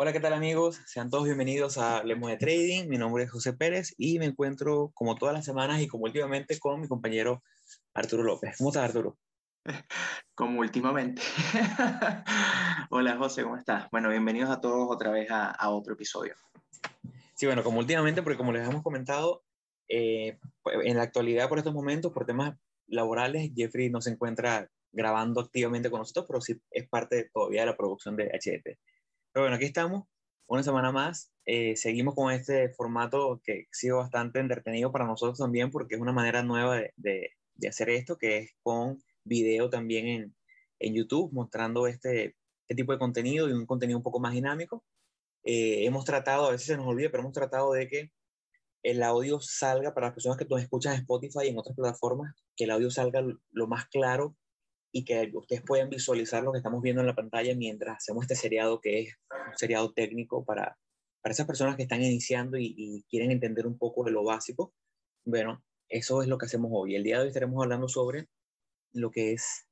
Hola, ¿qué tal amigos? Sean todos bienvenidos a Lemos de Trading. Mi nombre es José Pérez y me encuentro como todas las semanas y como últimamente con mi compañero Arturo López. ¿Cómo estás, Arturo? Como últimamente. Hola, José, ¿cómo estás? Bueno, bienvenidos a todos otra vez a, otro episodio. Sí, bueno, como últimamente, porque como les hemos comentado, eh, en la actualidad, por estos momentos, por temas laborales, Jeffrey no se encuentra grabando activamente con nosotros, pero sí es parte todavía de la producción de HDT. Pero bueno, aquí estamos, una semana más. Eh, seguimos con este formato que ha sido bastante entretenido para nosotros también, porque es una manera nueva de, hacer esto, que es con video también en, en YouTube, mostrando este, este, tipo de contenido y un contenido un poco más dinámico. Eh, hemos tratado, a veces se nos olvida, pero hemos tratado de que el audio salga para las personas que nos escuchan en Spotify y en otras plataformas, que el audio salga lo más claro y que ustedes puedan visualizar lo que estamos viendo en la pantalla mientras hacemos este seriado que es un seriado técnico para, para esas personas que están iniciando y, quieren entender un poco de lo básico. Bueno, eso es lo que hacemos hoy. El día de hoy estaremos hablando sobre lo que es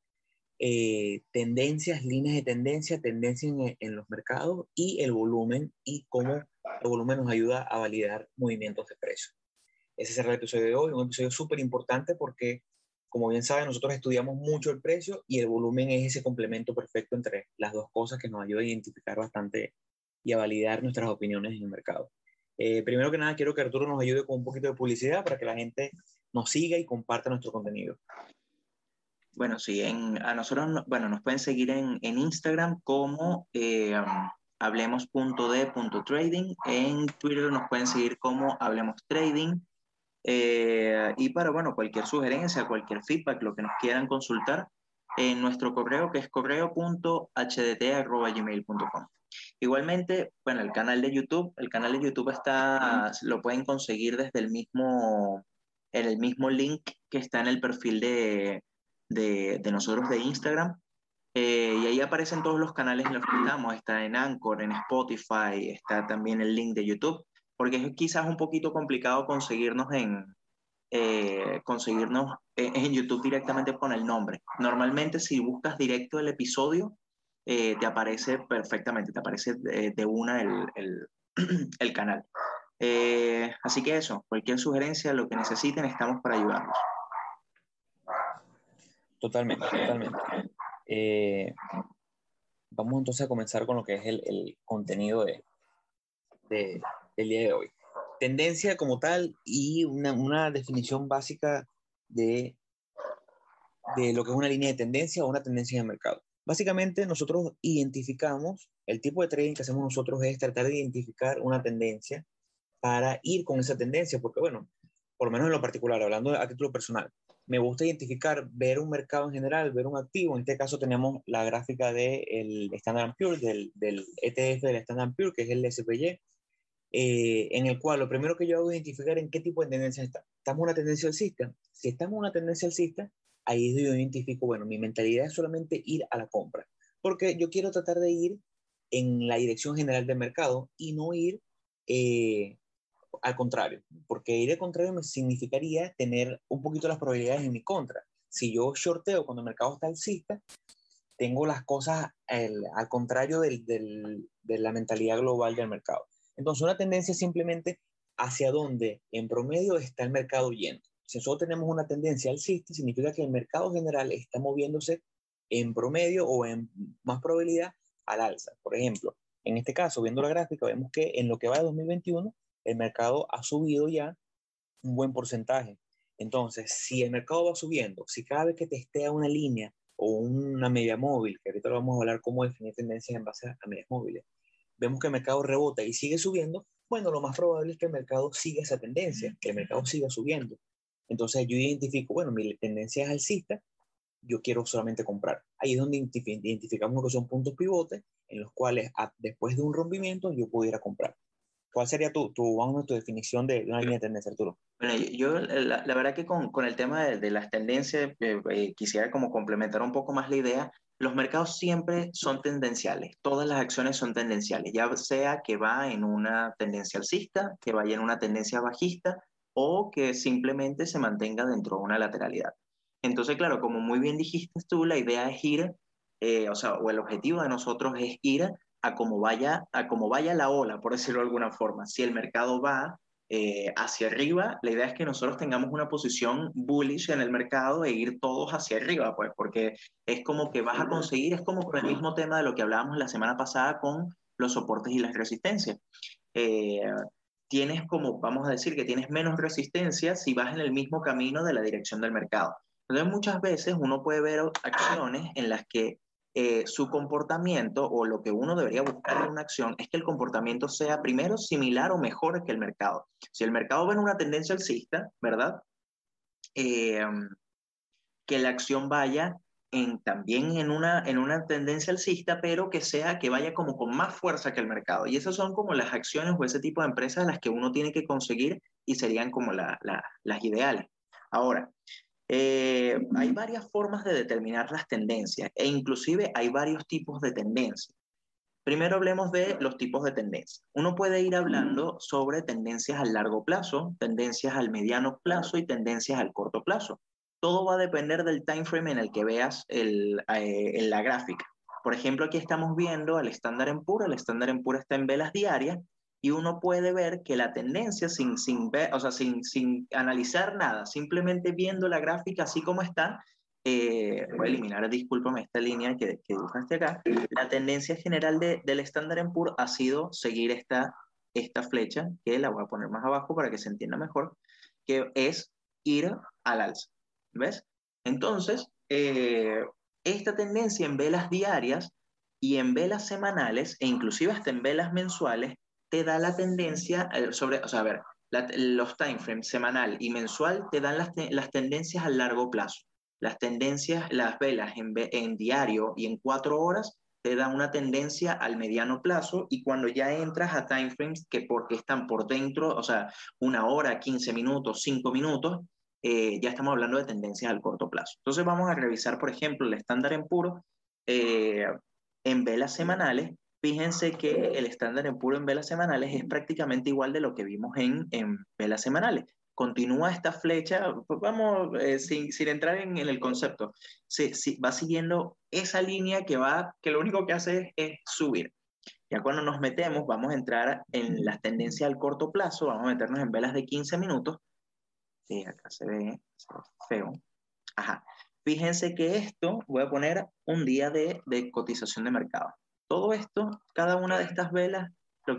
eh, tendencias, líneas de tendencia, tendencia en, en, los mercados y el volumen y cómo el volumen nos ayuda a validar movimientos de precio. Ese será el episodio de hoy, un episodio súper importante porque como bien saben, nosotros estudiamos mucho el precio y el volumen es ese complemento perfecto entre las dos cosas que nos ayuda a identificar bastante y a validar nuestras opiniones en el mercado. Eh, primero que nada, quiero que Arturo nos ayude con un poquito de publicidad para que la gente nos siga y comparta nuestro contenido. Bueno, sí, en, a nosotros, bueno, nos pueden seguir en, en Instagram como eh, um, hablemos.de.trading, en Twitter nos pueden seguir como Hablemos Trading, eh, y para, bueno, cualquier sugerencia, cualquier feedback, lo que nos quieran consultar, en nuestro correo que es correo.hdt.gmail.com. Igualmente, bueno, el canal de YouTube, el canal de YouTube está, lo pueden conseguir desde el mismo, en el mismo link que está en el perfil de, de, de nosotros de Instagram. Eh, y ahí aparecen todos los canales en los que estamos. Está en Anchor, en Spotify, está también el link de YouTube porque es quizás un poquito complicado conseguirnos en, eh, conseguirnos en, YouTube directamente con el nombre. Normalmente si buscas directo el episodio, eh, te aparece perfectamente, te aparece de, una el, el, el canal. Eh, así que eso, cualquier sugerencia, lo que necesiten, estamos para ayudarlos. Totalmente, totalmente. vamos entonces a comenzar con lo que es el, el contenido de, de, el día de hoy. Tendencia como tal y una, una definición básica de, de lo que es una línea de tendencia o una tendencia de mercado. Básicamente nosotros identificamos, el tipo de trading que hacemos nosotros es tratar de identificar una tendencia para ir con esa tendencia, porque bueno, por lo menos en lo particular, hablando a título personal, me gusta identificar, ver un mercado en general, ver un activo. En este caso tenemos la gráfica del Standard Pure, del, del ETF del Standard Pure, que es el SPY, eh, en el cual lo primero que yo hago es identificar en qué tipo de tendencia está. ¿Estamos en una tendencia alcista? Si estamos en una tendencia alcista, ahí es yo identifico, bueno, mi mentalidad es solamente ir a la compra, porque yo quiero tratar de ir en la dirección general del mercado y no ir eh, al contrario, porque ir al contrario me significaría tener un poquito las probabilidades en mi contra. Si yo shorteo cuando el mercado está alcista, tengo las cosas al contrario de la mentalidad global del mercado. Entonces, una tendencia es simplemente hacia dónde en promedio está el mercado yendo. Si nosotros tenemos una tendencia alcista, significa que el mercado general está moviéndose en promedio o en más probabilidad al alza. Por ejemplo, en este caso, viendo la gráfica, vemos que en lo que va de 2021, el mercado ha subido ya un buen porcentaje. Entonces, si el mercado va subiendo, si cada vez que testea una línea o una media móvil, que ahorita vamos a hablar cómo definir tendencias en base a medias móviles, vemos que el mercado rebota y sigue subiendo, bueno, lo más probable es que el mercado siga esa tendencia, que el mercado siga subiendo. Entonces yo identifico, bueno, mi tendencia es alcista, yo quiero solamente comprar. Ahí es donde identificamos lo que son puntos pivotes en los cuales después de un rompimiento yo pudiera comprar. ¿Cuál sería tu, tu, tu definición de una línea de tendencia, Arturo? Bueno, yo la, la verdad que con, con, el tema de, de las tendencias eh, eh, quisiera como complementar un poco más la idea los mercados siempre son tendenciales, todas las acciones son tendenciales, ya sea que va en una tendencia alcista, que vaya en una tendencia bajista o que simplemente se mantenga dentro de una lateralidad. Entonces, claro, como muy bien dijiste tú, la idea es ir, eh, o sea, o el objetivo de nosotros es ir a cómo vaya, a cómo vaya la ola, por decirlo de alguna forma. Si el mercado va eh, hacia arriba, la idea es que nosotros tengamos una posición bullish en el mercado e ir todos hacia arriba, pues, porque es como que vas a conseguir, es como el mismo tema de lo que hablábamos la semana pasada con los soportes y las resistencias. Eh, tienes como, vamos a decir que tienes menos resistencia si vas en el mismo camino de la dirección del mercado. Entonces muchas veces uno puede ver acciones en las que eh, su comportamiento o lo que uno debería buscar en una acción es que el comportamiento sea primero similar o mejor que el mercado. Si el mercado ve una tendencia alcista, ¿verdad? Eh, que la acción vaya en, también en una, en una tendencia alcista, pero que sea que vaya como con más fuerza que el mercado. Y esas son como las acciones o ese tipo de empresas las que uno tiene que conseguir y serían como las ideales. Ahora, eh, hay varias formas de determinar las tendencias e inclusive hay varios tipos de tendencias. Primero hablemos de los tipos de tendencias. Uno puede ir hablando sobre tendencias al largo plazo, tendencias al mediano plazo y tendencias al corto plazo. Todo va a depender del time frame en el que veas el, eh, en la gráfica. Por ejemplo, aquí estamos viendo al estándar en puro. El estándar en puro está en velas diarias y uno puede ver que la tendencia sin, sin, ver, o sea, sin, sin analizar nada, simplemente viendo la gráfica así como está, eh, voy a eliminar, discúlpame, esta línea que, dibujaste acá, la tendencia general de, del en pur ha sido seguir esta, esta flecha, que la voy a poner más abajo para que se entienda mejor, que es ir al alza, ¿ves? Entonces, eh, esta tendencia en velas diarias y en velas semanales, e inclusive hasta en velas mensuales, te da la tendencia eh, sobre, o sea, a ver, los time frames semanal y mensual te dan las, las, tendencias a largo plazo. Las tendencias, las velas en, en diario y en cuatro horas te dan una tendencia al mediano plazo y cuando ya entras a time frames que porque están por dentro, o sea, una hora, 15 minutos, 5 minutos, eh, ya estamos hablando de tendencias al corto plazo. Entonces vamos a revisar, por ejemplo, el estándar en puro eh, en velas semanales fíjense que el estándar en puro en velas semanales es prácticamente igual de lo que vimos en, en velas semanales. Continúa esta flecha, pues vamos, eh, sin, sin, entrar en, el concepto, se, va siguiendo esa línea que va, que lo único que hace es, subir. Ya cuando nos metemos, vamos a entrar en las tendencias al corto plazo, vamos a meternos en velas de 15 minutos. Sí, acá se ve, se ve feo. Ajá. Fíjense que esto, voy a poner un día de, de cotización de mercado. Todo esto, cada una de estas velas, lo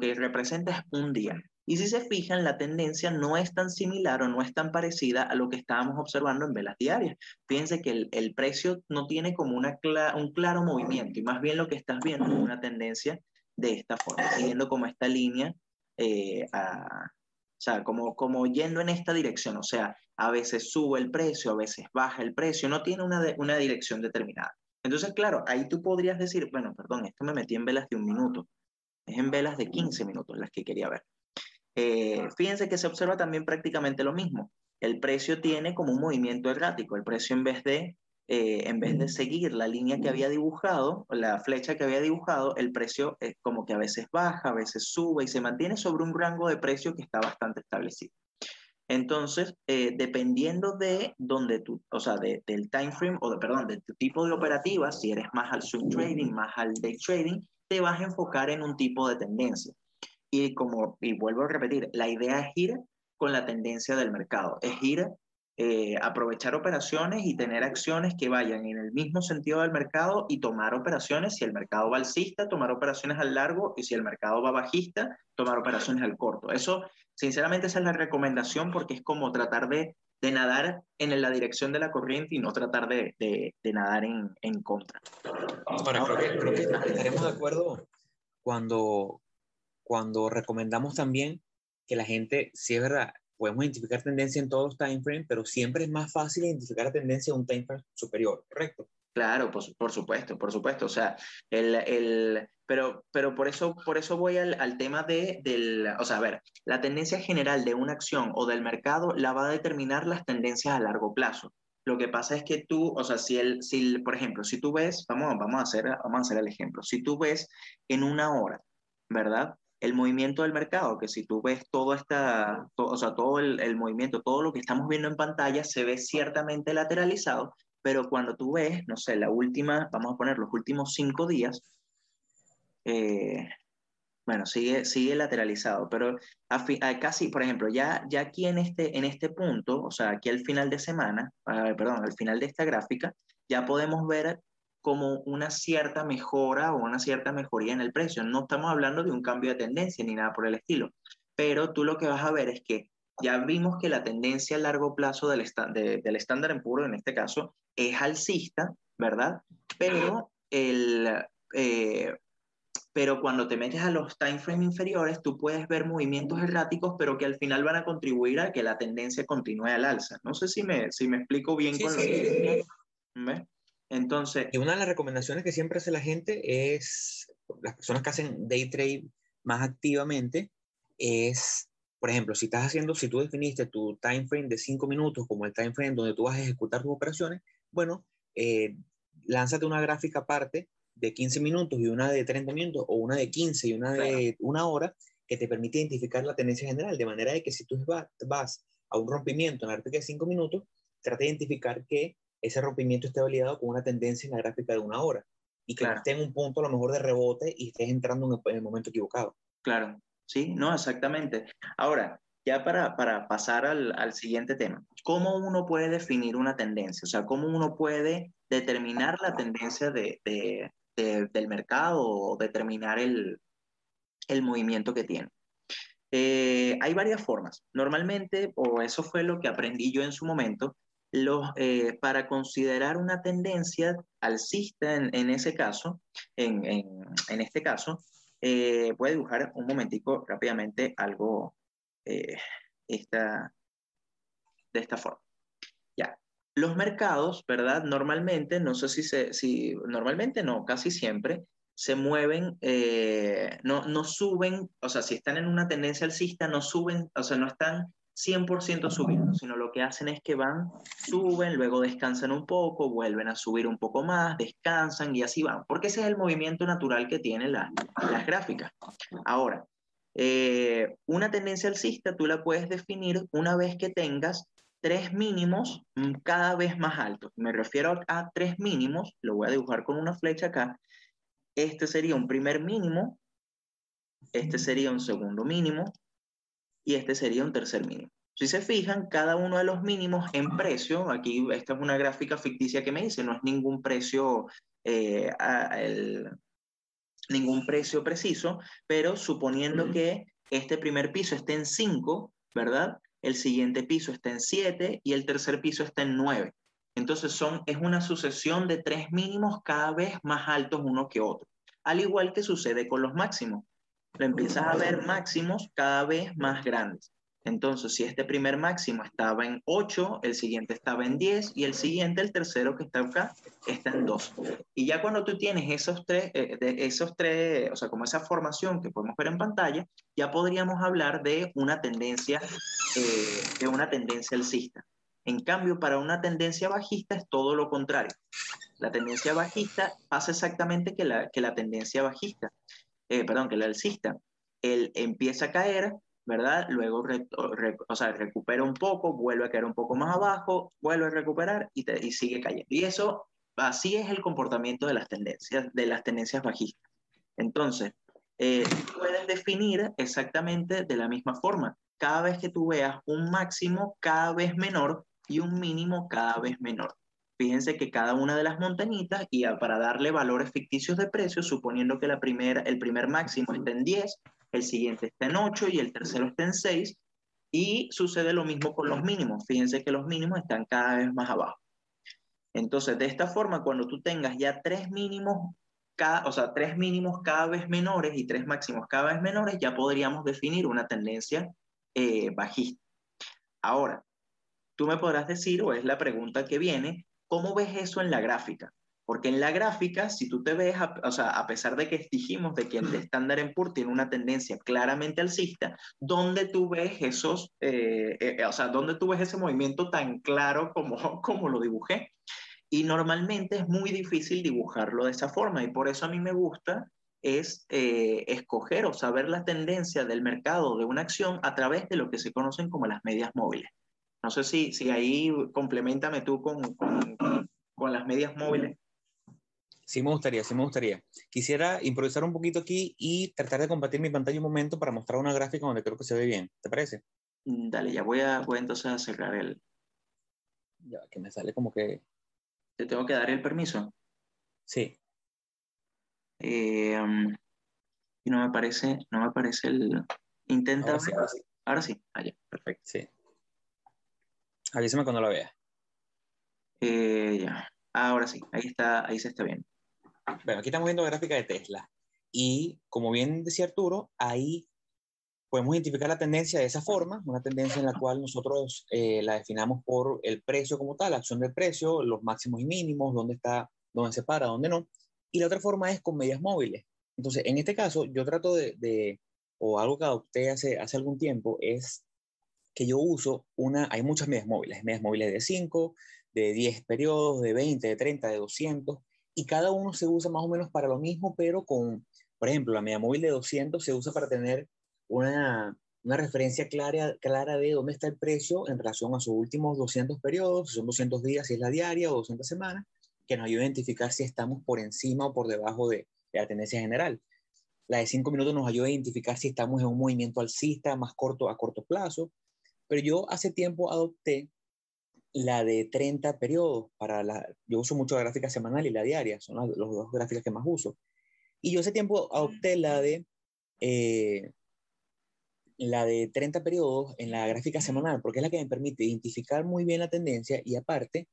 que, representa es un día. Y si se fijan, la tendencia no es tan similar o no es tan parecida a lo que estábamos observando en velas diarias. Fíjense que el, el precio no tiene como una un claro movimiento y más bien lo que estás viendo es una tendencia de esta forma, siguiendo como esta línea, eh, o sea, como, como yendo en esta dirección. O sea, a veces sube el precio, a veces baja el precio, no tiene una, una dirección determinada. Entonces, claro, ahí tú podrías decir, bueno, perdón, esto me metí en velas de un minuto. Es en velas de 15 minutos las que quería ver. Eh, fíjense que se observa también prácticamente lo mismo. El precio tiene como un movimiento errático. El precio en vez de, eh, en vez de seguir la línea que había dibujado, la flecha que había dibujado, el precio es como que a veces baja, a veces sube y se mantiene sobre un rango de precio que está bastante establecido. Entonces, eh, dependiendo de donde tú, o sea, del time frame, o de, perdón, de tu tipo de operativa, si eres más al swing trading, más al day trading, te vas a enfocar en un tipo de tendencia. Y como, y vuelvo a repetir, la idea es ir con la tendencia del mercado, es ir eh, aprovechar operaciones y tener acciones que vayan en el mismo sentido del mercado y tomar operaciones, si el mercado va alcista, tomar operaciones al largo y si el mercado va bajista, tomar operaciones al corto. Eso Sinceramente esa es la recomendación porque es como tratar de, de nadar en la dirección de la corriente y no tratar de, de, de nadar en, en, contra. Ahora, creo que, creo que estaremos de acuerdo cuando, cuando recomendamos también que la gente, si es verdad, podemos identificar tendencia en todos los time frames, pero siempre es más fácil identificar la tendencia en un time frame superior, ¿correcto? Claro, por, supuesto, por supuesto. O sea, el, el, pero, pero por, eso, por eso voy al, tema de, del, o sea, a ver, la tendencia general de una acción o del mercado la va a determinar las tendencias a largo plazo. Lo que pasa es que tú, o sea, si, el, si por ejemplo, si tú ves, vamos, vamos, a hacer, vamos a hacer el ejemplo, si tú ves en una hora, ¿verdad? El movimiento del mercado, que si tú ves todo esta, o sea, todo el movimiento, todo lo que estamos viendo en pantalla se ve ciertamente lateralizado, pero cuando tú ves, no sé, la última, vamos a poner los últimos cinco días, eh, bueno, sigue, sigue lateralizado, pero casi, por ejemplo, ya, ya aquí en este, en este punto, o sea, aquí al final de semana, perdón, al final de esta gráfica, ya podemos ver como una cierta mejora o una cierta mejoría en el precio. No estamos hablando de un cambio de tendencia ni nada por el estilo, pero tú lo que vas a ver es que ya vimos que la tendencia a largo plazo del, del estándar en puro, en este caso, es alcista, ¿verdad? Pero el, eh, pero cuando te metes a los time frame inferiores, tú puedes ver movimientos erráticos, pero que al final van a contribuir a que la tendencia continúe al alza. No sé si me, si me explico bien con lo que... Entonces... Y una de las recomendaciones que siempre hace la gente es, las personas que hacen day trade más activamente, es, por ejemplo, si estás haciendo, si tú definiste tu time frame de 5 minutos como el time frame donde tú vas a ejecutar tus operaciones, bueno, eh, lánzate una gráfica aparte de 15 minutos y una de 30 minutos, o una de 15 y una de una hora, que te permite identificar la tendencia general, de manera de que si tú vas a un rompimiento en la gráfica de 5 minutos, trate de identificar que ese rompimiento esté validado con una tendencia en la gráfica de una hora y que esté en un punto a lo mejor de rebote y estés entrando en el, momento equivocado. Claro, sí, no, exactamente. Ahora, ya para, para pasar al, al, siguiente tema, ¿cómo uno puede definir una tendencia? O sea, ¿cómo uno puede determinar la tendencia de, del mercado o determinar el, el movimiento que tiene. Eh, hay varias formas. Normalmente, o eso fue lo que aprendí yo en su momento, los, eh, para considerar una tendencia alcista en, en ese caso, en, en, en este caso, eh, voy dibujar un momentico rápidamente algo esta, de esta forma. Ya, los mercados, ¿verdad? Normalmente, no sé si si, normalmente no, casi siempre, se mueven, eh, no, no suben, o sea, si están en una tendencia alcista, no suben, o sea, no están 100% subiendo, sino lo que hacen es que van, suben, luego descansan un poco, vuelven a subir un poco más, descansan y así van, porque ese es el movimiento natural que tienen las gráficas. Ahora, eh, una tendencia alcista tú la puedes definir una vez que tengas tres mínimos mm, cada vez más altos. Me refiero a tres mínimos, lo voy a dibujar con una flecha acá. Este sería un primer mínimo, este sería un segundo mínimo y este sería un tercer mínimo. Si se fijan, cada uno de los mínimos en precio, aquí esta es una gráfica ficticia que me dice, no es ningún precio, eh, ningún precio preciso, pero suponiendo que este primer piso esté en 5, ¿verdad? el siguiente piso está en 7 y el tercer piso está en 9. Entonces son, es una sucesión de tres mínimos cada vez más altos uno que otro. Al igual que sucede con los máximos. Lo empiezas a ver máximos cada vez más grandes. Entonces, si este primer máximo estaba en 8, el siguiente estaba en 10 y el siguiente, el tercero que está acá, está en 2. Y ya cuando tú tienes esos tres, eh, de esos tres, o sea, como esa formación que podemos ver en pantalla, ya podríamos hablar de una tendencia, eh, de una tendencia alcista. En cambio, para una tendencia bajista es todo lo contrario. La tendencia bajista pasa exactamente que la, que la tendencia bajista, eh, perdón, que la alcista. Él empieza a caer, ¿verdad? Luego o sea, recupera un poco, vuelve a caer un poco más abajo, vuelve a recuperar y, y, sigue cayendo. Y eso, así es el comportamiento de las tendencias, de las tendencias bajistas. Entonces, eh, puedes definir exactamente de la misma forma. Cada vez que tú veas un máximo cada vez menor y un mínimo cada vez menor. Fíjense que cada una de las montañitas, y para darle valores ficticios de precios, suponiendo que la primera, el primer máximo está en 10, el siguiente está en 8 y el tercero está en 6. Y sucede lo mismo con los mínimos. Fíjense que los mínimos están cada vez más abajo. Entonces, de esta forma, cuando tú tengas ya tres mínimos, cada, o sea, tres mínimos cada vez menores y tres máximos cada vez menores, ya podríamos definir una tendencia eh, bajista. Ahora, tú me podrás decir, o es la pregunta que viene, ¿cómo ves eso en la gráfica? Porque en la gráfica, si tú te ves, o sea, a pesar de que dijimos de que el estándar en PUR tiene una tendencia claramente alcista, ¿dónde tú ves esos, eh, eh, o sea, dónde tú ves ese movimiento tan claro como, como lo dibujé? Y normalmente es muy difícil dibujarlo de esa forma y por eso a mí me gusta es eh, escoger o saber la tendencia del mercado de una acción a través de lo que se conocen como las medias móviles. No sé si, si ahí complementame tú con, con, con las medias móviles. Sí me gustaría, sí me gustaría. Quisiera improvisar un poquito aquí y tratar de compartir mi pantalla un momento para mostrar una gráfica donde creo que se ve bien. ¿Te parece? Mm, dale, ya voy a, voy entonces a cerrar el... Ya, que me sale como que... ¿Te tengo que dar el permiso? Sí. Eh, um, y no me parece, no me parece el... Intenta... Ahora sí, ahora sí. Ahora sí, allá, perfecto. Sí. Avísame cuando la veas. Eh, ya, ahora sí, ahí está, ahí se está bien. Bueno, aquí estamos viendo gráfica de Tesla. Y como bien decía Arturo, ahí podemos identificar la tendencia de esa forma, una tendencia en la cual nosotros eh, la definamos por el precio como tal, la acción del precio, los máximos y mínimos, dónde está, dónde se para, dónde no. Y la otra forma es con medias móviles. Entonces, en este caso, yo trato de, de o algo que adopté hace, hace algún tiempo, es que yo uso una, hay muchas medias móviles, medias móviles de 5, de 10 periodos, de 20, de 30, de 200, y cada uno se usa más o menos para lo mismo, pero con, por ejemplo, la media móvil de 200 se usa para tener una, una referencia clara, clara de dónde está el precio en relación a sus últimos 200 periodos, si son 200 días, si es la diaria o 200 semanas, que nos ayuda a identificar si estamos por encima o por debajo de, de la tendencia general. La de 5 minutos nos ayuda a identificar si estamos en un movimiento alcista más corto a corto plazo. Pero yo hace tiempo adopté la de 30 periodos para la, yo uso mucho la gráfica semanal y la diaria, son las dos gráficas que más uso. Y yo hace tiempo adopté la de eh, la de 30 periodos en la gráfica semanal, porque es la que me permite identificar muy bien la tendencia y aparte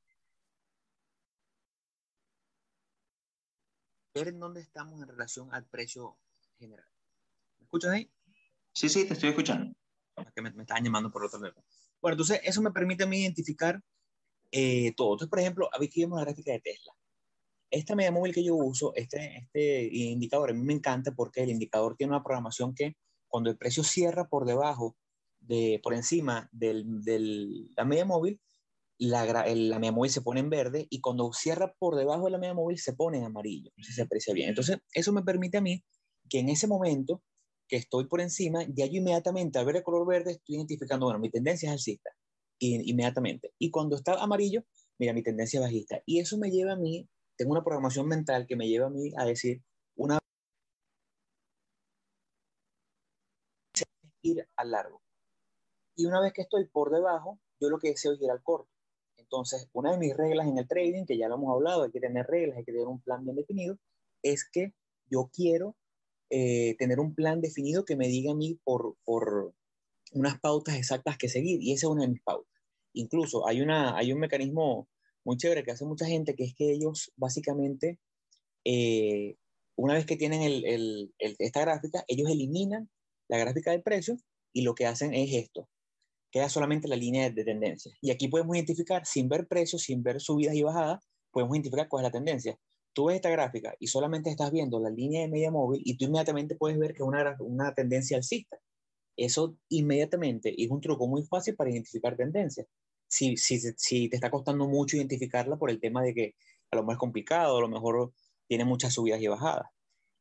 ver en dónde estamos en relación al precio general. ¿Me escuchas ahí? Sí, sí, te estoy escuchando. Que me, me estaban llamando por otro lado. Bueno, entonces eso me permite a mí identificar eh, todo. Entonces, por ejemplo, aquí vemos la gráfica de Tesla. Esta media móvil que yo uso, este, este indicador, a mí me encanta porque el indicador tiene una programación que cuando el precio cierra por debajo, de, por encima de del, la media móvil, la, la, media móvil se pone en verde y cuando cierra por debajo de la media móvil se pone en amarillo. Entonces se aprecia bien. Entonces, eso me permite a mí que en ese momento que estoy por encima, ya yo inmediatamente al ver el color verde estoy identificando, bueno, mi tendencia es alcista, inmediatamente. Y cuando está amarillo, mira, mi tendencia es bajista. Y eso me lleva a mí, tengo una programación mental que me lleva a mí a decir, una ir al largo. Y una vez que estoy por debajo, yo lo que deseo es ir al corto. Entonces, una de mis reglas en el trading, que ya lo hemos hablado, hay que tener reglas, hay que tener un plan bien definido, es que yo quiero eh, tener un plan definido que me diga a mí por, por unas pautas exactas que seguir, y esa es una de mis pautas. Incluso hay, una, hay un mecanismo muy chévere que hace mucha gente, que es que ellos básicamente, eh, una vez que tienen el, el, esta gráfica, ellos eliminan la gráfica del precio y lo que hacen es esto, queda solamente la línea de, tendencia. Y aquí podemos identificar, sin ver precios, sin ver subidas y bajadas, podemos identificar cuál es la tendencia. Tú ves esta gráfica y solamente estás viendo la línea de media móvil y tú inmediatamente puedes ver que es una, una tendencia alcista. Eso inmediatamente es un truco muy fácil para identificar tendencias. Si, si, si te está costando mucho identificarla por el tema de que a lo mejor es complicado, a lo mejor tiene muchas subidas y bajadas.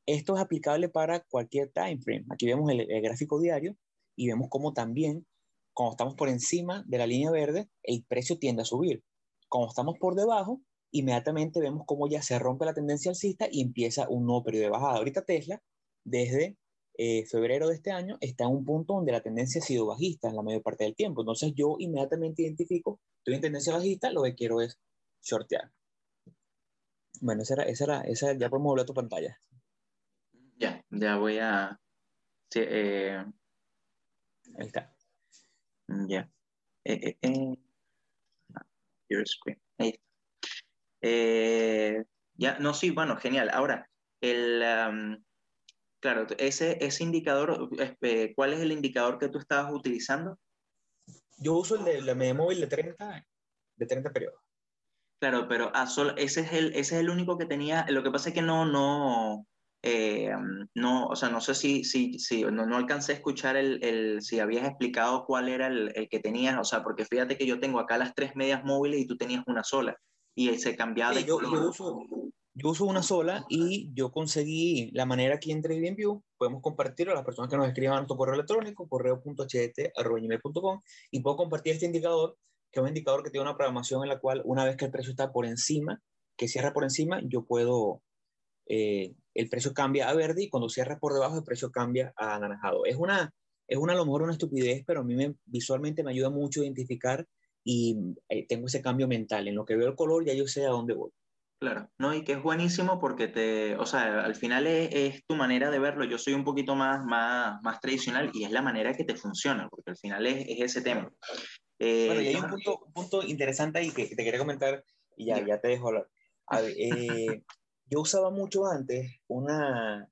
Esto es aplicable para cualquier time frame. Aquí vemos el, el gráfico diario y vemos cómo también cuando estamos por encima de la línea verde, el precio tiende a subir. Cuando estamos por debajo, inmediatamente vemos cómo ya se rompe la tendencia alcista y empieza un nuevo periodo de bajada. Ahorita Tesla, desde eh, febrero de este año, está en un punto donde la tendencia ha sido bajista en la mayor parte del tiempo. Entonces yo inmediatamente identifico, estoy en tendencia bajista, lo que quiero es shortear. Bueno, esa era, esa era, esa, ya podemos volver a tu pantalla. Ya, ya voy a... Sí, eh... Ahí está. Ya. Eh, eh, your screen. Ahí está. Eh, ya, no, sí, bueno, genial. Ahora, el, um, claro, ese, ese indicador, ¿cuál es el indicador que tú estabas utilizando? Yo uso el de la media móvil de 30, de 30 periodos. Claro, pero a sol, ese, es el, ese es el único que tenía, lo que pasa es que no, no, eh, no, o sea, no sé si, si, si no, no, alcancé a escuchar el, el, si habías explicado cuál era el, el, que tenías, o sea, porque fíjate que yo tengo acá las tres medias móviles y tú tenías una sola, y se cambiaba Sí, de yo, color. yo uso, yo uso una sola y yo conseguí la manera aquí en TradingView. Podemos compartirlo a las personas que nos escriban a nuestro correo electrónico, correo.ht.com, y puedo compartir este indicador, que es un indicador que tiene una programación en la cual una vez que el precio está por encima, que cierra por encima, yo puedo, eh, el precio cambia a verde y cuando cierras por debajo el precio cambia a anaranjado. Es una, es una a lo mejor una estupidez, pero a mí me, visualmente me ayuda mucho a identificar y eh, tengo ese cambio mental. En lo que veo el color ya yo sé a dónde voy. Claro, no, y que es buenísimo porque te, o sea, al final es, tu manera de verlo. Yo soy un poquito más, más, más tradicional y es la manera que te funciona, porque al final es, es ese tema. Eh, bueno, y hay un punto, un punto, interesante ahí que, te quería comentar y ya, ya te dejo hablar. Eh, yo usaba mucho antes una,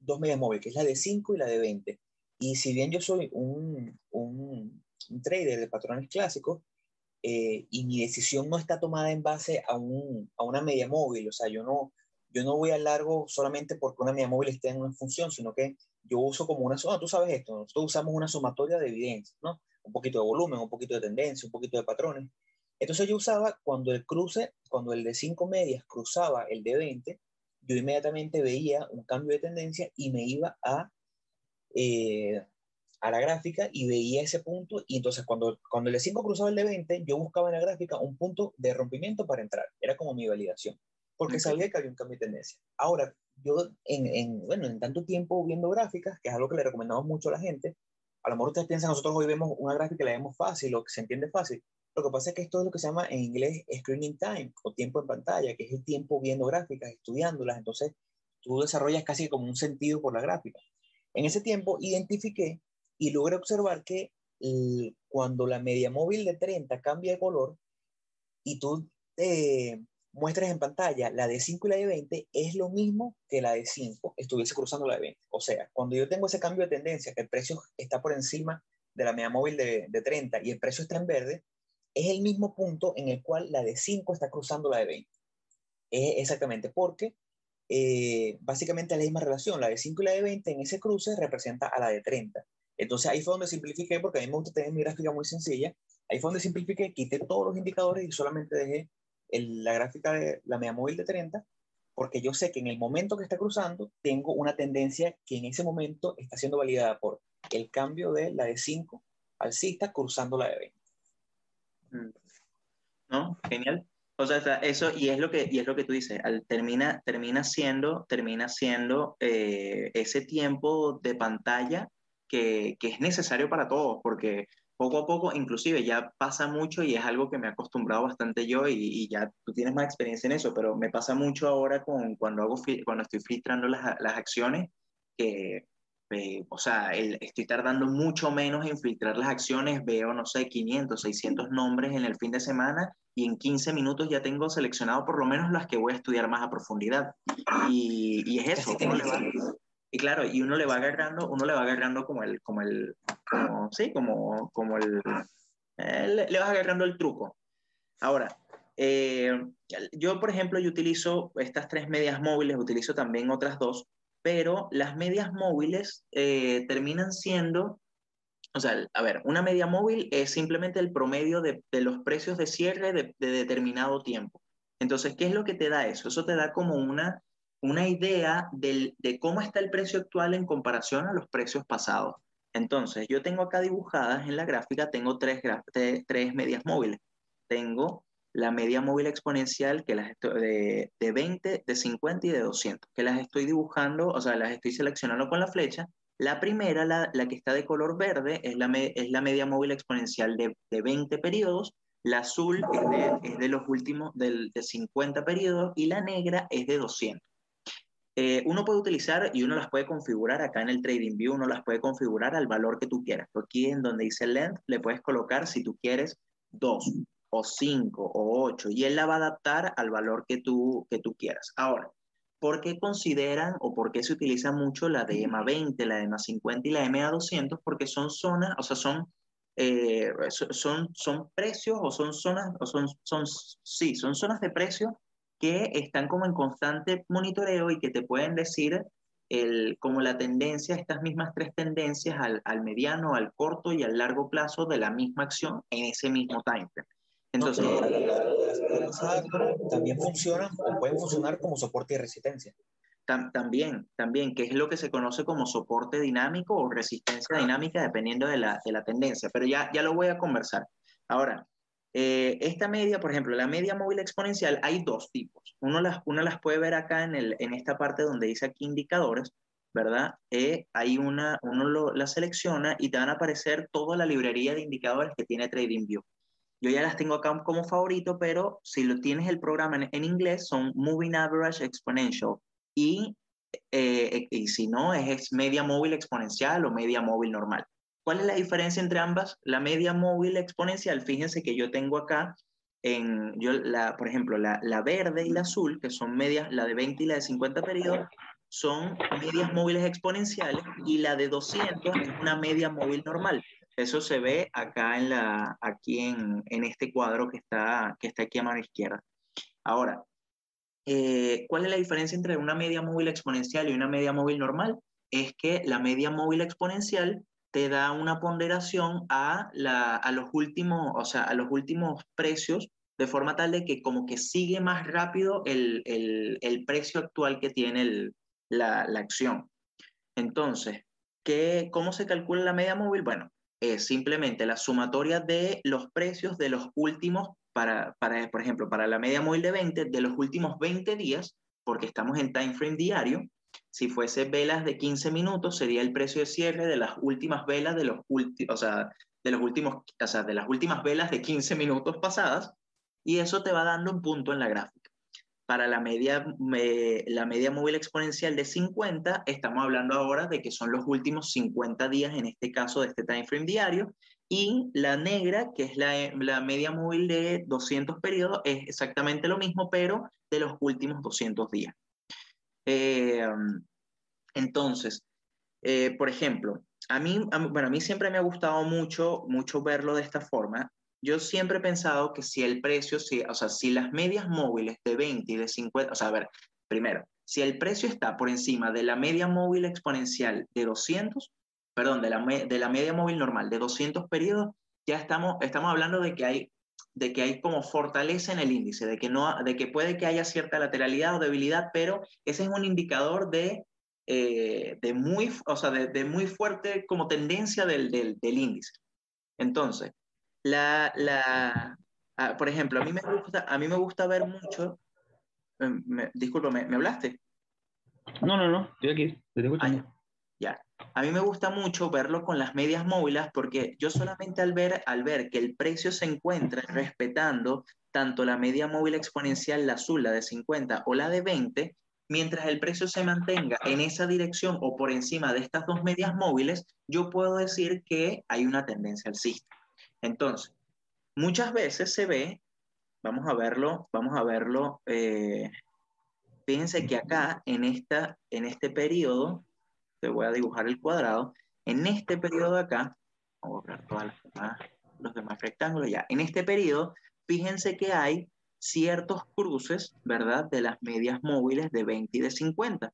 dos medias móviles, que es la de 5 y la de 20. Y si bien yo soy un, un, un trader de patrones clásicos, eh, y mi decisión no está tomada en base a, un, a, una media móvil, o sea, yo no, yo no voy a largo solamente porque una media móvil esté en una función, sino que yo uso como una, no, tú sabes esto, nosotros usamos una sumatoria de evidencia, ¿no? Un poquito de volumen, un poquito de tendencia, un poquito de patrones. Entonces yo usaba cuando el cruce, cuando el de 5 medias cruzaba el de 20, yo inmediatamente veía un cambio de tendencia y me iba a eh, a la gráfica y veía ese punto y entonces cuando, cuando el de 5 cruzaba el de 20, yo buscaba en la gráfica un punto de rompimiento para entrar. Era como mi validación, porque sabía que había un cambio de tendencia. Ahora, yo en, en, bueno, en tanto tiempo viendo gráficas, que es algo que le recomendamos mucho a la gente, a lo mejor ustedes piensan, nosotros hoy vemos una gráfica y la vemos fácil o que se entiende fácil. Lo que pasa es que esto es lo que se llama en inglés screening time o tiempo en pantalla, que es el tiempo viendo gráficas, estudiándolas. Entonces, tú desarrollas casi como un sentido por la gráfica. En ese tiempo identifiqué y logré observar que cuando la media móvil de 30 cambia de color y tú te muestras en pantalla la de 5 y la de 20, es lo mismo que la de 5 estuviese cruzando la de 20. O sea, cuando yo tengo ese cambio de tendencia, que el precio está por encima de la media móvil de, de 30 y el precio está en verde, es el mismo punto en el cual la de 5 está cruzando la de 20. Es exactamente porque eh, básicamente es la misma relación. La de 5 y la de 20 en ese cruce representa a la de 30. Entonces ahí fue donde simplifiqué, porque a mí me gusta tener mi gráfica muy sencilla. Ahí fue donde simplifiqué, quité todos los indicadores y solamente dejé la gráfica de la media móvil de 30, porque yo sé que en el momento que está cruzando, tengo una tendencia que en ese momento está siendo validada por el cambio de la de 5 alcista cruzando la de 20. Mm. ¿No? Genial. O sea, eso, y es lo que, y es lo que tú dices, termina, termina siendo, termina siendo eh, ese tiempo de pantalla que, es necesario para todos, porque poco a poco, inclusive ya pasa mucho y es algo que me he acostumbrado bastante yo y, ya tú tienes más experiencia en eso, pero me pasa mucho ahora con, cuando, hago, cuando estoy filtrando las, las acciones, que, eh, o sea, estoy tardando mucho menos en filtrar las acciones, veo, no sé, 500, 600 nombres en el fin de semana y en 15 minutos ya tengo seleccionado por lo menos las que voy a estudiar más a profundidad. Y, y es eso, y claro, y uno le va agarrando, uno le va agarrando como el, como el, como, sí, como, como el, le vas agarrando el truco. Ahora, eh, yo, por ejemplo, yo utilizo estas tres medias móviles, utilizo también otras dos, pero las medias móviles eh, terminan siendo, o sea, a ver, una media móvil es simplemente el promedio de, de los precios de cierre de, de, determinado tiempo. Entonces, ¿qué es lo que te da eso? Eso te da como una, una idea de cómo está el precio actual en comparación a los precios pasados. Entonces, yo tengo acá dibujadas en la gráfica, tengo tres, tres medias móviles. Tengo la media móvil exponencial que las de, de 20, de 50 y de 200, que las estoy dibujando, o sea, las estoy seleccionando con la flecha. La primera, la, que está de color verde, es la, es la media móvil exponencial de, de 20 periodos la azul es de, los últimos de 50 periodos y la negra es de 200. Eh, uno puede utilizar y uno las puede configurar acá en el TradingView, uno las puede configurar al valor que tú quieras. Aquí en donde dice length le puedes colocar si tú quieres 2 o 5 o 8 y él la va a adaptar al valor que tú, que tú quieras. Ahora, ¿por qué consideran o por qué se utiliza mucho la de EMA 20, la de EMA 50 y la de EMA 200? Porque son zonas, o sea, son, eh, son, son precios o son zonas, o son, son, sí, son zonas de precio que están como en constante monitoreo y que te pueden decir el, como la tendencia, estas mismas tres tendencias al, al, mediano, al corto y al largo plazo de la misma acción en ese mismo time Entonces, también funcionan o pueden funcionar como soporte y resistencia. también, también, que es lo que se conoce como soporte dinámico o resistencia dinámica dependiendo de la, de la tendencia, pero ya, ya lo voy a conversar. Ahora, Eh, esta media, por ejemplo, la media móvil exponencial, hay dos tipos. Uno las, uno las puede ver acá en, el, en esta parte donde dice aquí indicadores, ¿verdad? Eh, hay una, uno la selecciona y te van a aparecer toda la librería de indicadores que tiene TradingView. Yo ya las tengo acá como favorito, pero si lo tienes el programa en, inglés, son Moving Average Exponential. Y, eh, y si no, es media móvil exponencial o media móvil normal. ¿Cuál es la diferencia entre ambas? La media móvil exponencial, fíjense que yo tengo acá, en, yo la, por ejemplo, la, la verde y la azul, que son medias, la de 20 y la de 50 periodos, son medias móviles exponenciales y la de 200 es una media móvil normal. Eso se ve acá en, la, aquí en, en este cuadro que está, que está aquí a mano izquierda. Ahora, eh, ¿cuál es la diferencia entre una media móvil exponencial y una media móvil normal? Es que la media móvil exponencial te da una ponderación a, la, a los últimos, o sea, a los últimos precios de forma tal de que como que sigue más rápido el, el, el precio actual que tiene el, la, acción. Entonces, ¿qué, ¿cómo se calcula la media móvil? Bueno, es simplemente la sumatoria de los precios de los últimos, para, para, por ejemplo, para la media móvil de 20, de los últimos 20 días, porque estamos en time frame diario, si fuese velas de 15 minutos, sería el precio de cierre de las últimas velas de los últimos, o sea, de los últimos, o sea, de las últimas velas de 15 minutos pasadas, y eso te va dando un punto en la gráfica para la media, la media móvil exponencial de 50, estamos hablando ahora de que son los últimos 50 días, en este caso de este time frame diario, y la negra, que es la, la media móvil de 200 periodos, es exactamente lo mismo, pero de los últimos 200 días. Eh, entonces, eh, por ejemplo, a mí, bueno, a mí siempre me ha gustado mucho, mucho verlo de esta forma. Yo siempre he pensado que si el precio, si, o sea, si las medias móviles de 20 y de 50, o sea, a ver, primero, si el precio está por encima de la media móvil exponencial de 200, perdón, de la, de la media móvil normal de 200 periodos, ya estamos, estamos hablando de que hay de que hay como fortaleza en el índice, de que, no, de que puede que haya cierta lateralidad o debilidad, pero ese es un indicador de, eh, de, muy, o sea, de, de, muy fuerte como tendencia del, del, del índice. Entonces, la, la, ah, por ejemplo, a mí me gusta, a mí me gusta ver mucho, em, me, disculpa, ¿me, hablaste? No, no, no, estoy aquí, te ah, ya. A mí me gusta mucho verlo con las medias móviles porque yo solamente al ver, al ver que el precio se encuentra respetando tanto la media móvil exponencial, la azul, la de 50 o la de 20, mientras el precio se mantenga en esa dirección o por encima de estas dos medias móviles, yo puedo decir que hay una tendencia alcista. Entonces, muchas veces se ve, vamos a verlo, vamos a verlo, eh, fíjense que acá en, esta, en este periodo, te voy a dibujar el cuadrado, en este periodo de acá, vamos a ver los demás rectángulos ya, en este periodo, fíjense que hay ciertos cruces, ¿verdad? De las medias móviles de 20 y de 50.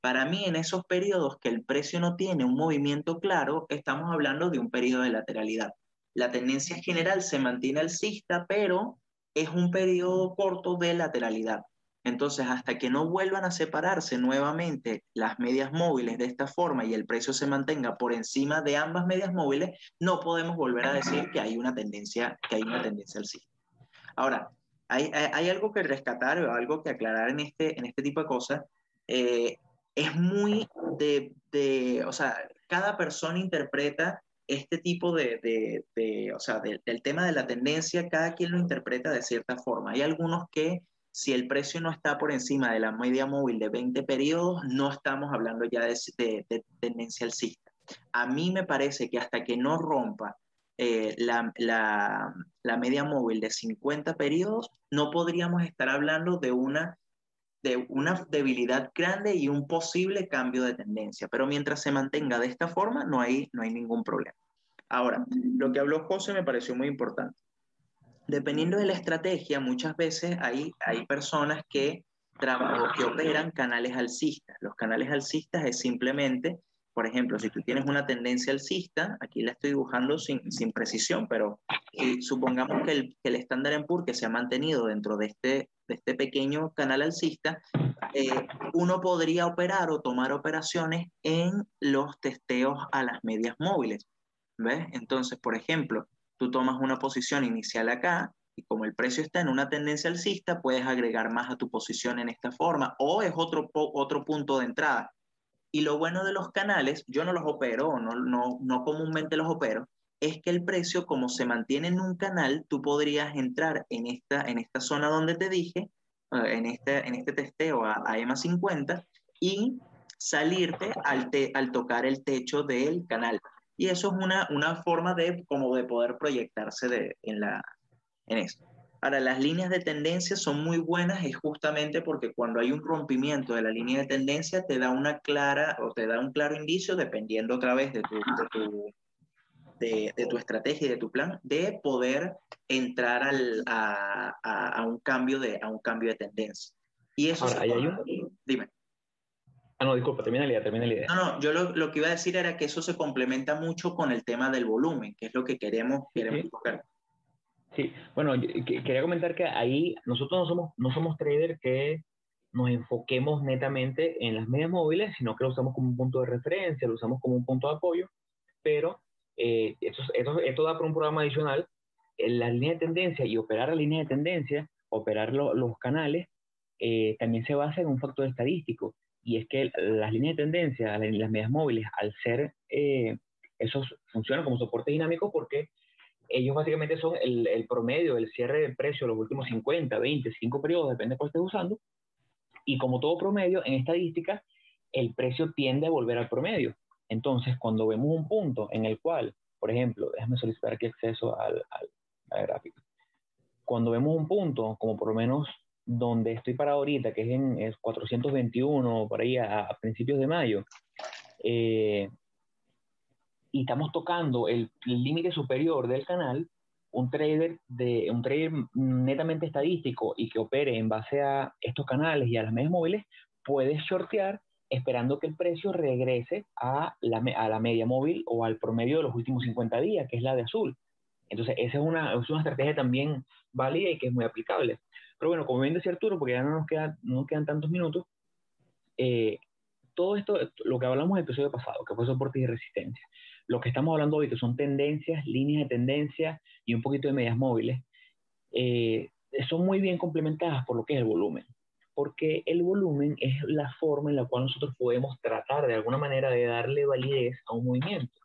Para mí, en esos periodos que el precio no tiene un movimiento claro, estamos hablando de un periodo de lateralidad la tendencia general se mantiene alcista, pero es un periodo corto de lateralidad. Entonces, hasta que no vuelvan a separarse nuevamente las medias móviles de esta forma y el precio se mantenga por encima de ambas medias móviles, no podemos volver a decir que hay una tendencia, que hay una tendencia alcista. Ahora, hay, algo que rescatar o algo que aclarar en este, en este tipo de cosas. Eh, es muy de, de, o sea, cada persona interpreta este tipo de, o sea, del tema de la tendencia, cada quien lo interpreta de cierta forma. Hay algunos que si el precio no está por encima de la media móvil de 20 periodos, no estamos hablando ya de, tendencia alcista. A mí me parece que hasta que no rompa eh, la, la media móvil de 50 periodos, no podríamos estar hablando de una de una debilidad grande y un posible cambio de tendencia. Pero mientras se mantenga de esta forma, no hay, no hay ningún problema. Ahora, lo que habló José me pareció muy importante. Dependiendo de la estrategia, muchas veces hay, hay personas que, que operan canales alcistas. Los canales alcistas es simplemente por ejemplo, si tú tienes una tendencia alcista, aquí la estoy dibujando sin, sin precisión, pero supongamos que el, el estándar Poor's que se ha mantenido dentro de este, de este pequeño canal alcista, eh, uno podría operar o tomar operaciones en los testeos a las medias móviles. ¿Ves? Entonces, por ejemplo, tú tomas una posición inicial acá, Y como el precio está en una tendencia alcista, puedes agregar más a tu posición en esta forma o es otro, otro punto de entrada. Y lo bueno de los canales, yo no los opero, no, no, no comúnmente los opero, es que el precio, como se mantiene en un canal, tú podrías entrar en esta, en esta zona donde te dije, eh, en este, en este testeo a, a EMA 50 y salirte al, al tocar el techo del canal. Y eso es una, una forma de, como de poder proyectarse de, en, la, en eso. Ahora, las líneas de tendencia son muy buenas, es justamente porque cuando hay un rompimiento de la línea de tendencia, te da una clara o te da un claro indicio, dependiendo otra vez de tu, de tu, de, de tu estrategia y de tu plan, de poder entrar al, a, a, un cambio de, a un cambio de tendencia. Y eso... Ahora, hay un... Dime. Ah, no, disculpa, termina la idea, termina la idea. No, no, yo lo, lo, que iba a decir era que eso se complementa mucho con el tema del volumen, que es lo que queremos, queremos sí. tocar. Sí, bueno, quería comentar que ahí nosotros no somos, no somos traders que nos enfoquemos netamente en las medias móviles, sino que lo usamos como un punto de referencia, lo usamos como un punto de apoyo, pero eh, esto, esto, esto, da para un programa adicional, en la línea de tendencia y operar la línea de tendencia, operar lo, los canales, eh, también se basa en un factor estadístico, y es que las líneas de tendencia, las medias móviles, al ser, eh, esos funcionan como soporte dinámico porque ellos básicamente son el, promedio, el cierre del precio de los últimos 50, 20, 5 periodos, depende de cuál estés usando, y como todo promedio, en estadística, el precio tiende a volver al promedio. Entonces, cuando vemos un punto en el cual, por ejemplo, déjame solicitar aquí acceso al, al gráfico, cuando vemos un punto, como por lo menos donde estoy parado ahorita, que es en es 421, por ahí a, a principios de mayo, eh, y estamos tocando el límite superior del canal, un trader, de, un trader netamente estadístico y que opere en base a estos canales y a las medias móviles, puede shortear esperando que el precio regrese a la, a la media móvil o al promedio de los últimos 50 días, que es la de azul. Entonces, esa es una, es una estrategia también válida y que es muy aplicable. Pero bueno, como bien decía Arturo, porque ya no nos, queda, no nos quedan tantos minutos, eh, todo esto, lo que hablamos el episodio pasado, que fue soporte y resistencia, lo que estamos hablando hoy, que son tendencias, líneas de tendencia y un poquito de medias móviles, eh, son muy bien complementadas por lo que es el volumen. Porque el volumen es la forma en la cual nosotros podemos tratar de alguna manera de darle validez a un movimiento.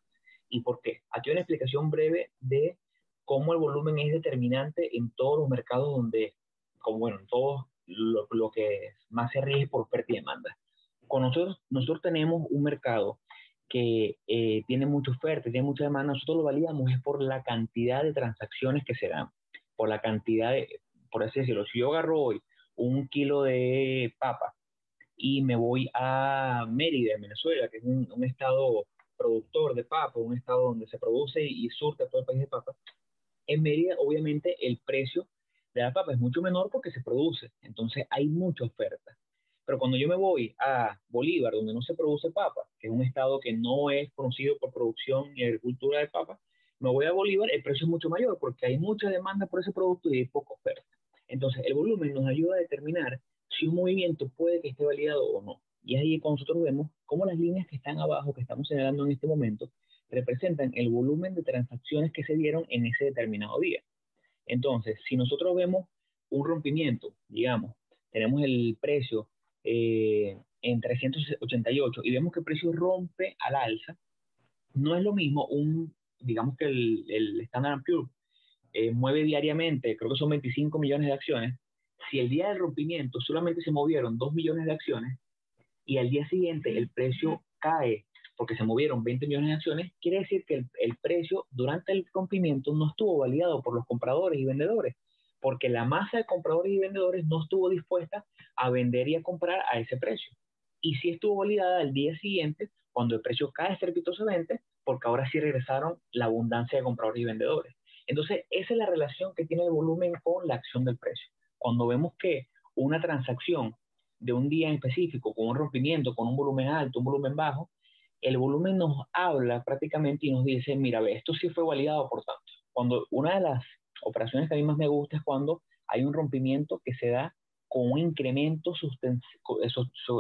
¿Y por qué? Aquí una explicación breve de cómo el volumen es determinante en todos los mercados donde, como bueno, en todo lo, lo que más se rige por oferta y demanda. Con nosotros, nosotros tenemos un mercado que eh, tiene mucha oferta, tiene mucha demanda, nosotros lo validamos es por la cantidad de transacciones que se dan, por la cantidad de, por así decirlo, si yo agarro hoy un kilo de papa y me voy a Mérida, en Venezuela, que es un, un estado productor de papa, un estado donde se produce y surte a todo el país de papa, en Mérida obviamente el precio de la papa es mucho menor porque se produce, entonces hay mucha oferta. Pero cuando yo me voy a Bolívar, donde no se produce papa, que es un estado que no es conocido por producción y agricultura de papa, me voy a Bolívar, el precio es mucho mayor porque hay mucha demanda por ese producto y hay poca oferta. Entonces, el volumen nos ayuda a determinar si un movimiento puede que esté validado o no. Y ahí cuando nosotros vemos cómo las líneas que están abajo, que estamos señalando en este momento, representan el volumen de transacciones que se dieron en ese determinado día. Entonces, si nosotros vemos un rompimiento, digamos, tenemos el precio eh, en 388 y vemos que el precio rompe al alza, no es lo mismo un, digamos que el, el Standard Poor's eh, mueve diariamente, creo que son 25 millones de acciones, si el día del rompimiento solamente se movieron 2 millones de acciones y al día siguiente el precio cae porque se movieron 20 millones de acciones, quiere decir que el, precio durante el rompimiento no estuvo validado por los compradores y vendedores, porque la masa de compradores y vendedores no estuvo dispuesta a vender y a comprar a ese precio. Y sí estuvo validada al día siguiente, cuando el precio cae estrepitosamente, porque ahora sí regresaron la abundancia de compradores y vendedores. Entonces, esa es la relación que tiene el volumen con la acción del precio. Cuando vemos que una transacción de un día en específico, con un rompimiento, con un volumen alto, un volumen bajo, el volumen nos habla prácticamente y nos dice, mira, ve, esto sí fue validado por tanto. Cuando una de las operaciones que a mí más me gusta es cuando hay un rompimiento que se da con un incremento susten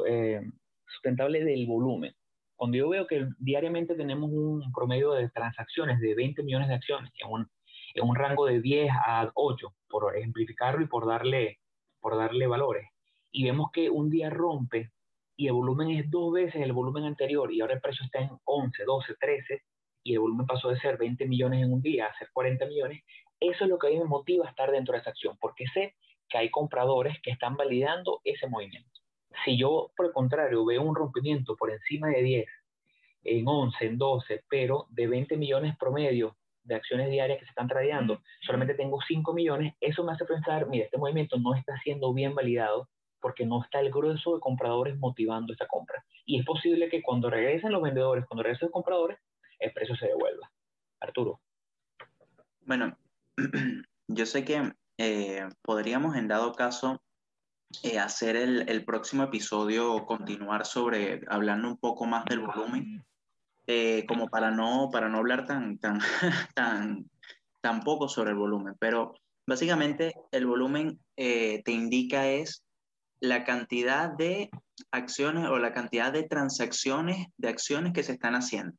eh, sustentable del volumen. Cuando yo veo que diariamente tenemos un promedio de transacciones de 20 millones de acciones en un, en un rango de 10 a 8, por ejemplificarlo y por darle, por darle valores. Y vemos que un día rompe y el volumen es dos veces el volumen anterior y ahora el precio está en 11, 12, 13 y el volumen pasó de ser 20 millones en un día a ser 40 millones, eso es lo que a mí me motiva a estar dentro de esa acción, porque sé que hay compradores que están validando ese movimiento. Si yo, por el contrario, veo un rompimiento por encima de 10, en 11, en 12, pero de 20 millones promedio de acciones diarias que se están tradeando, solamente tengo 5 millones, eso me hace pensar, mira, este movimiento no está siendo bien validado porque no está el grueso de compradores motivando esa compra. Y es posible que cuando regresen los vendedores, cuando regresen los compradores, el precio se devuelva. Arturo. Bueno, yo sé que eh, podríamos en dado caso eh, hacer el, el, próximo episodio, continuar sobre, hablando un poco más del volumen, eh, como para no, para no hablar tan, tan, tan, tan poco sobre el volumen, pero básicamente el volumen te indica es la cantidad de acciones o la cantidad de transacciones de acciones que se están haciendo.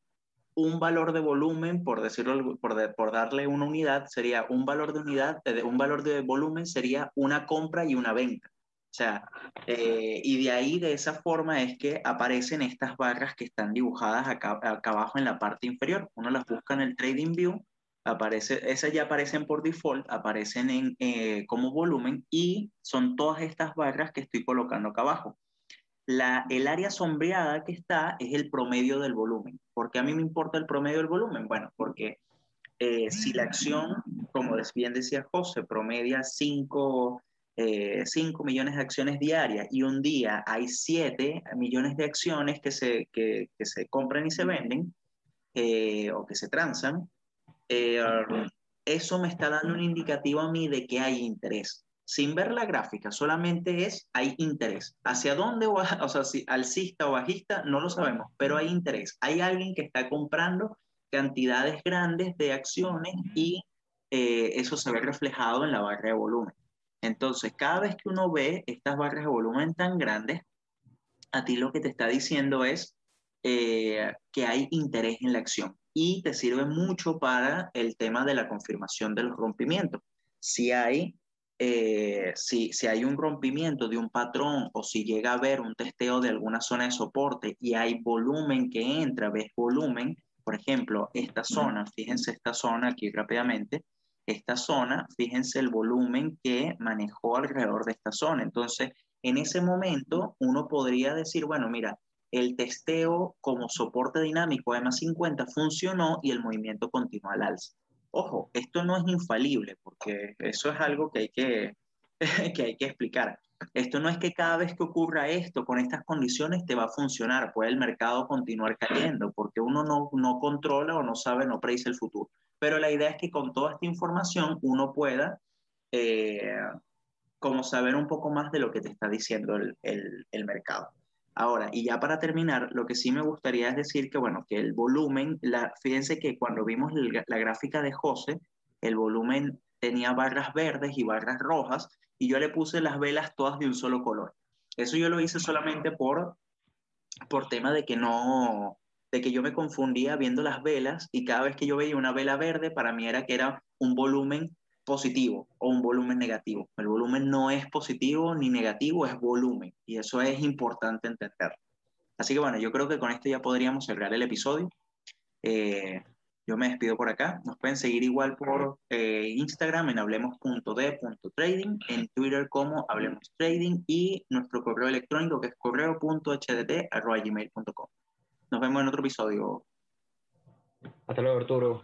Un valor de volumen, por decirlo, por, darle una unidad, sería un valor de unidad, un valor de volumen sería una compra y una venta. O sea, eh, y de ahí, de esa forma, es que aparecen estas barras que están dibujadas acá, acá, abajo en la parte inferior. Uno las busca en el Trading View, aparece, esas ya aparecen por default, aparecen en, eh, como volumen y son todas estas barras que estoy colocando acá abajo. La, el área sombreada que está es el promedio del volumen. ¿Por qué a mí me importa el promedio del volumen? Bueno, porque eh, si la acción, como bien decía José, promedia 5 5 eh, millones de acciones diarias y un día hay 7 millones de acciones que se, que, que se compran y se venden eh, o que se transan, eh, eso me está dando un indicativo a mí de que hay interés. Sin ver la gráfica, solamente es hay interés. ¿Hacia dónde va? O sea, si alcista o bajista, no lo sabemos, pero hay interés. Hay alguien que está comprando cantidades grandes de acciones y eso se ve reflejado en la barra de volumen. Entonces, cada vez que uno ve estas barras de volumen tan grandes, a ti lo que te está diciendo es eh, que hay interés en la acción y te sirve mucho para el tema de la confirmación de los rompimientos. Si hay, eh, si, si hay un rompimiento de un patrón o si llega a haber un testeo de alguna zona de soporte y hay volumen que entra, ves volumen, por ejemplo, esta zona, fíjense esta zona aquí rápidamente, esta zona, fíjense el volumen que manejó alrededor de esta zona. Entonces, en ese momento, uno podría decir, bueno, mira, el testeo como soporte dinámico de más 50 funcionó y el movimiento continúa al alza. Ojo, esto no es infalible, porque eso es algo que hay que, que hay que explicar. Esto no es que cada vez que ocurra esto con estas condiciones te va a funcionar, puede el mercado continuar cayendo, porque uno no, no controla o no sabe, no predice el futuro pero la idea es que con toda esta información uno pueda eh, como saber un poco más de lo que te está diciendo el, el, mercado. Ahora, y ya para terminar, lo que sí me gustaría es decir que, bueno, que el volumen, la, fíjense que cuando vimos la gráfica de José, el volumen tenía barras verdes y barras rojas, y yo le puse las velas todas de un solo color. Eso yo lo hice solamente por, por tema de que no, de que yo me confundía viendo las velas y cada vez que yo veía una vela verde, para mí era que era un volumen positivo o un volumen negativo. El volumen no es positivo ni negativo, es volumen y eso es importante entender. Así que bueno, yo creo que con esto ya podríamos cerrar el episodio. Eh, yo me despido por acá. Nos pueden seguir igual por eh, Instagram en hablemos.d.trading, en Twitter como Hablemos Trading y nuestro correo electrónico que es correo.hdt.gmail.com. Nos vemos en otro episodio. Hasta luego, Arturo.